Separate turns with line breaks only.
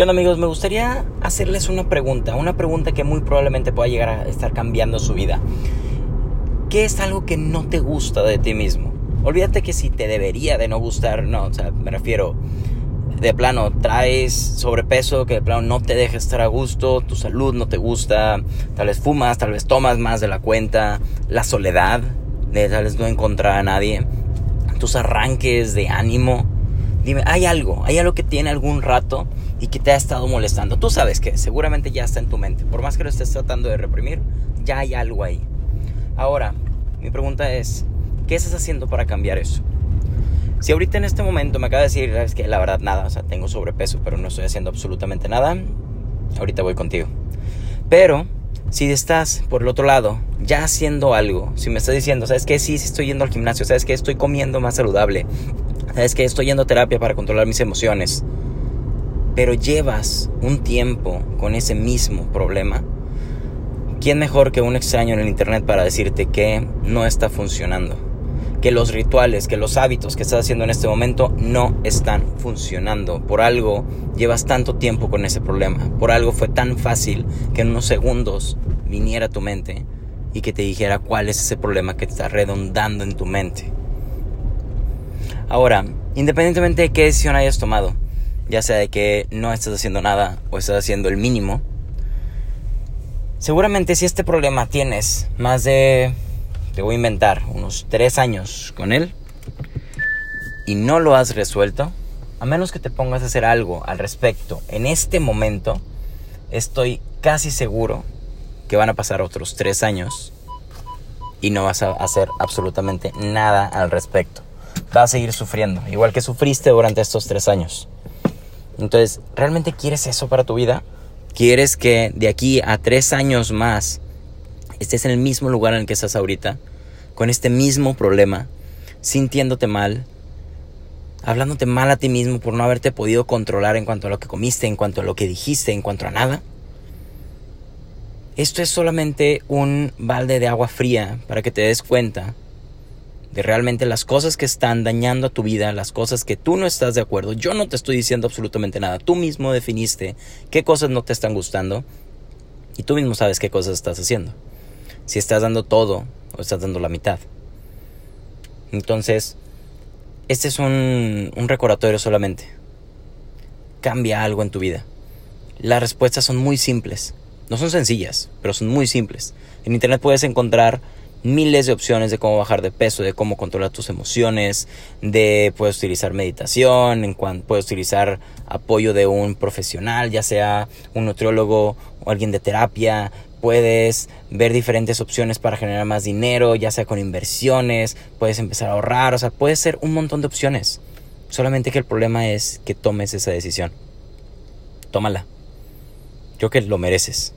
¿Qué amigos? Me gustaría hacerles una pregunta, una pregunta que muy probablemente pueda llegar a estar cambiando su vida. ¿Qué es algo que no te gusta de ti mismo? Olvídate que si te debería de no gustar, no, o sea, me refiero, de plano, traes sobrepeso, que de plano no te deja estar a gusto, tu salud no te gusta, tal vez fumas, tal vez tomas más de la cuenta, la soledad, de tal vez no encontrar a nadie, tus arranques de ánimo. Dime, ¿hay algo? ¿Hay algo que tiene algún rato y que te ha estado molestando? Tú sabes que seguramente ya está en tu mente. Por más que lo estés tratando de reprimir, ya hay algo ahí. Ahora, mi pregunta es, ¿qué estás haciendo para cambiar eso? Si ahorita en este momento me acaba de decir, es que la verdad nada, o sea, tengo sobrepeso, pero no estoy haciendo absolutamente nada, ahorita voy contigo. Pero si estás por el otro lado ya haciendo algo, si me estás diciendo, ¿sabes qué? Sí, sí estoy yendo al gimnasio, ¿sabes qué? Estoy comiendo más saludable, ¿sabes qué? Estoy yendo a terapia para controlar mis emociones, pero llevas un tiempo con ese mismo problema, ¿quién mejor que un extraño en el Internet para decirte que no está funcionando? Que los rituales, que los hábitos que estás haciendo en este momento no están funcionando. Por algo llevas tanto tiempo con ese problema. Por algo fue tan fácil que en unos segundos viniera a tu mente y que te dijera cuál es ese problema que te está redondando en tu mente. Ahora, independientemente de qué decisión hayas tomado, ya sea de que no estás haciendo nada o estás haciendo el mínimo, seguramente si este problema tienes más de, te voy a inventar, unos tres años con él y no lo has resuelto, a menos que te pongas a hacer algo al respecto en este momento, estoy casi seguro que van a pasar otros tres años y no vas a hacer absolutamente nada al respecto. Vas a seguir sufriendo, igual que sufriste durante estos tres años. Entonces, ¿realmente quieres eso para tu vida? ¿Quieres que de aquí a tres años más estés en el mismo lugar en el que estás ahorita, con este mismo problema, sintiéndote mal, hablándote mal a ti mismo por no haberte podido controlar en cuanto a lo que comiste, en cuanto a lo que dijiste, en cuanto a nada? Esto es solamente un balde de agua fría para que te des cuenta de realmente las cosas que están dañando a tu vida, las cosas que tú no estás de acuerdo. Yo no te estoy diciendo absolutamente nada. Tú mismo definiste qué cosas no te están gustando y tú mismo sabes qué cosas estás haciendo. Si estás dando todo o estás dando la mitad. Entonces, este es un, un recordatorio solamente. Cambia algo en tu vida. Las respuestas son muy simples. No son sencillas, pero son muy simples. En Internet puedes encontrar miles de opciones de cómo bajar de peso, de cómo controlar tus emociones, de puedes utilizar meditación, en puedes utilizar apoyo de un profesional, ya sea un nutriólogo o alguien de terapia, puedes ver diferentes opciones para generar más dinero, ya sea con inversiones, puedes empezar a ahorrar, o sea, puede ser un montón de opciones. Solamente que el problema es que tomes esa decisión. Tómala. Creo que lo mereces.